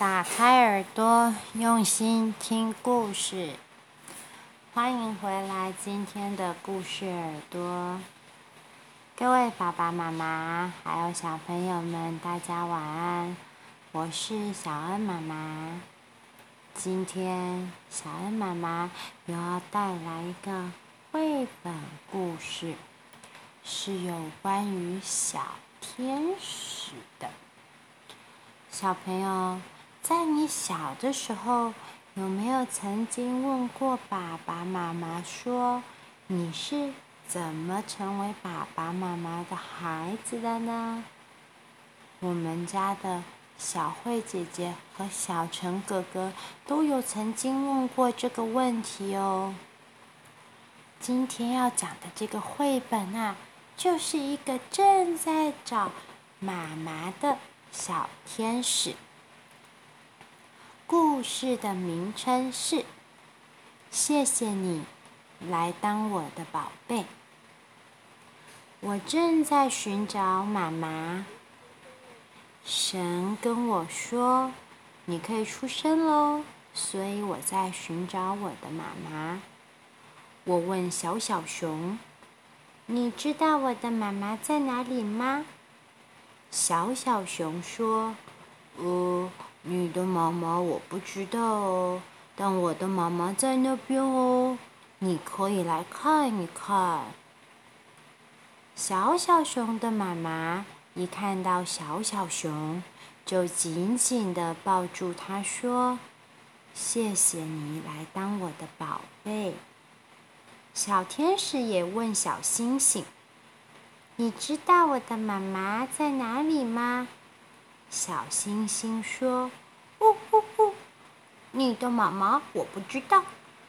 打开耳朵，用心听故事。欢迎回来，今天的故事耳朵。各位爸爸妈妈，还有小朋友们，大家晚安。我是小恩妈妈。今天小恩妈妈又要带来一个绘本故事，是有关于小天使的。小朋友。在你小的时候，有没有曾经问过爸爸妈妈说，你是怎么成为爸爸妈妈的孩子的呢？我们家的小慧姐姐和小陈哥哥都有曾经问过这个问题哦。今天要讲的这个绘本啊，就是一个正在找妈妈的小天使。故事的名称是《谢谢你来当我的宝贝》。我正在寻找妈妈。神跟我说：“你可以出生喽。”所以我在寻找我的妈妈。我问小小熊：“你知道我的妈妈在哪里吗？”小小熊说：“呃。”你的妈妈我不知道哦，但我的妈妈在那边哦，你可以来看一看。小小熊的妈妈一看到小小熊，就紧紧地抱住它，说：“谢谢你来当我的宝贝。”小天使也问小星星：“你知道我的妈妈在哪里吗？”小星星说：“呜呜呜，你的妈妈我不知道，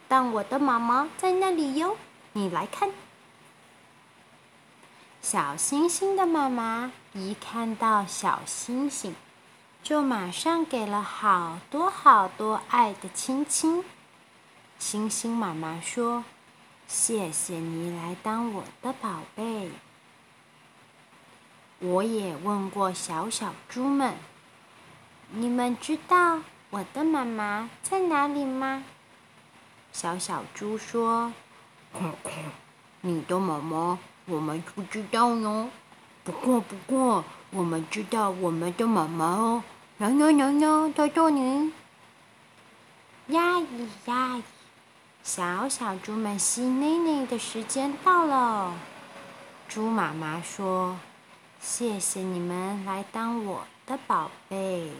但我的妈妈在那里哟，你来看。”小星星的妈妈一看到小星星，就马上给了好多好多爱的亲亲。星星妈妈说：“谢谢你来当我的宝贝。”我也问过小小猪们：“你们知道我的妈妈在哪里吗？”小小猪说：“你的妈妈我们不知道哟。不过不过，我们知道我们的妈妈哦。呀呀呀呀，在这里。呀咿呀，小小猪们吸奶奶的时间到了。猪妈妈说。谢谢你们来当我的宝贝，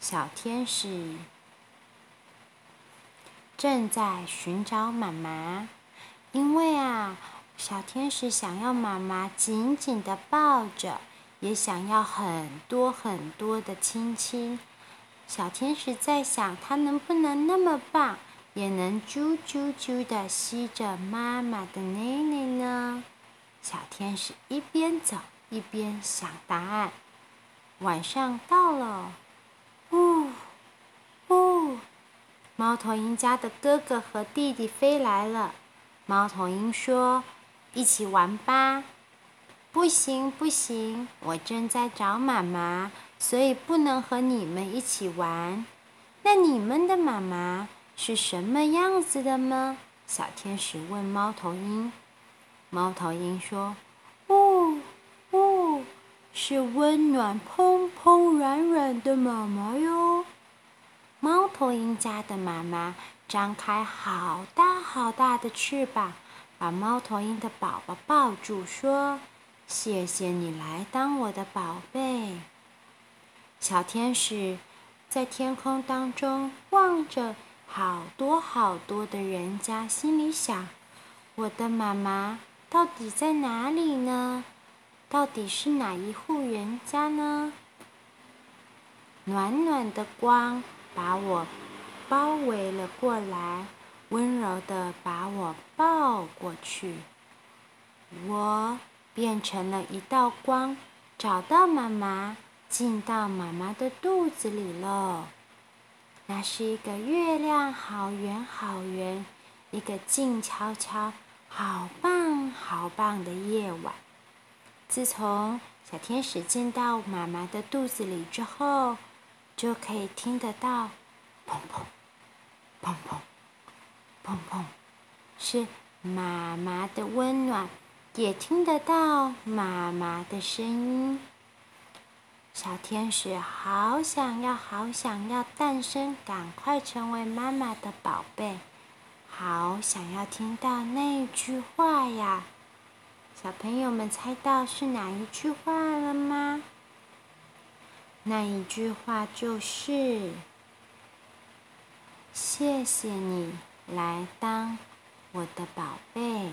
小天使正在寻找妈妈，因为啊，小天使想要妈妈紧紧的抱着，也想要很多很多的亲亲。小天使在想，他能不能那么棒，也能啾啾啾的吸着妈妈的奶奶呢？小天使一边走一边想答案。晚上到了，呜呜，猫头鹰家的哥哥和弟弟飞来了。猫头鹰说：“一起玩吧。”“不行不行，我正在找妈妈，所以不能和你们一起玩。”“那你们的妈妈是什么样子的吗？”小天使问猫头鹰。猫头鹰说：“哦哦，是温暖、蓬蓬、软软的妈妈哟。”猫头鹰家的妈妈张开好大好大的翅膀，把猫头鹰的宝宝抱住，说：“谢谢你来当我的宝贝。”小天使在天空当中望着好多好多的人家，心里想：“我的妈妈。”到底在哪里呢？到底是哪一户人家呢？暖暖的光把我包围了过来，温柔的把我抱过去。我变成了一道光，找到妈妈，进到妈妈的肚子里喽。那是一个月亮，好圆好圆，一个静悄悄。好棒好棒的夜晚！自从小天使进到妈妈的肚子里之后，就可以听得到砰砰砰砰砰砰，是妈妈的温暖，也听得到妈妈的声音。小天使好想要，好想要诞生，赶快成为妈妈的宝贝，好想要听到那句话呀！小朋友们猜到是哪一句话了吗？那一句话就是：“谢谢你来当我的宝贝。”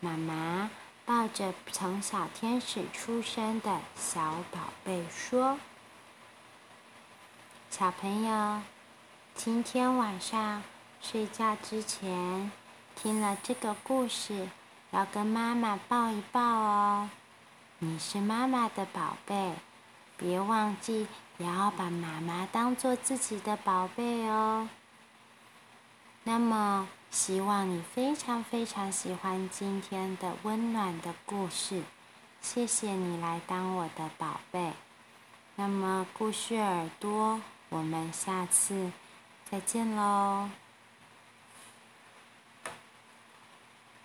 妈妈抱着从小天使出生的小宝贝说：“小朋友，今天晚上睡觉之前听了这个故事。”要跟妈妈抱一抱哦，你是妈妈的宝贝，别忘记也要把妈妈当做自己的宝贝哦。那么，希望你非常非常喜欢今天的温暖的故事，谢谢你来当我的宝贝。那么，故事耳朵，我们下次再见喽。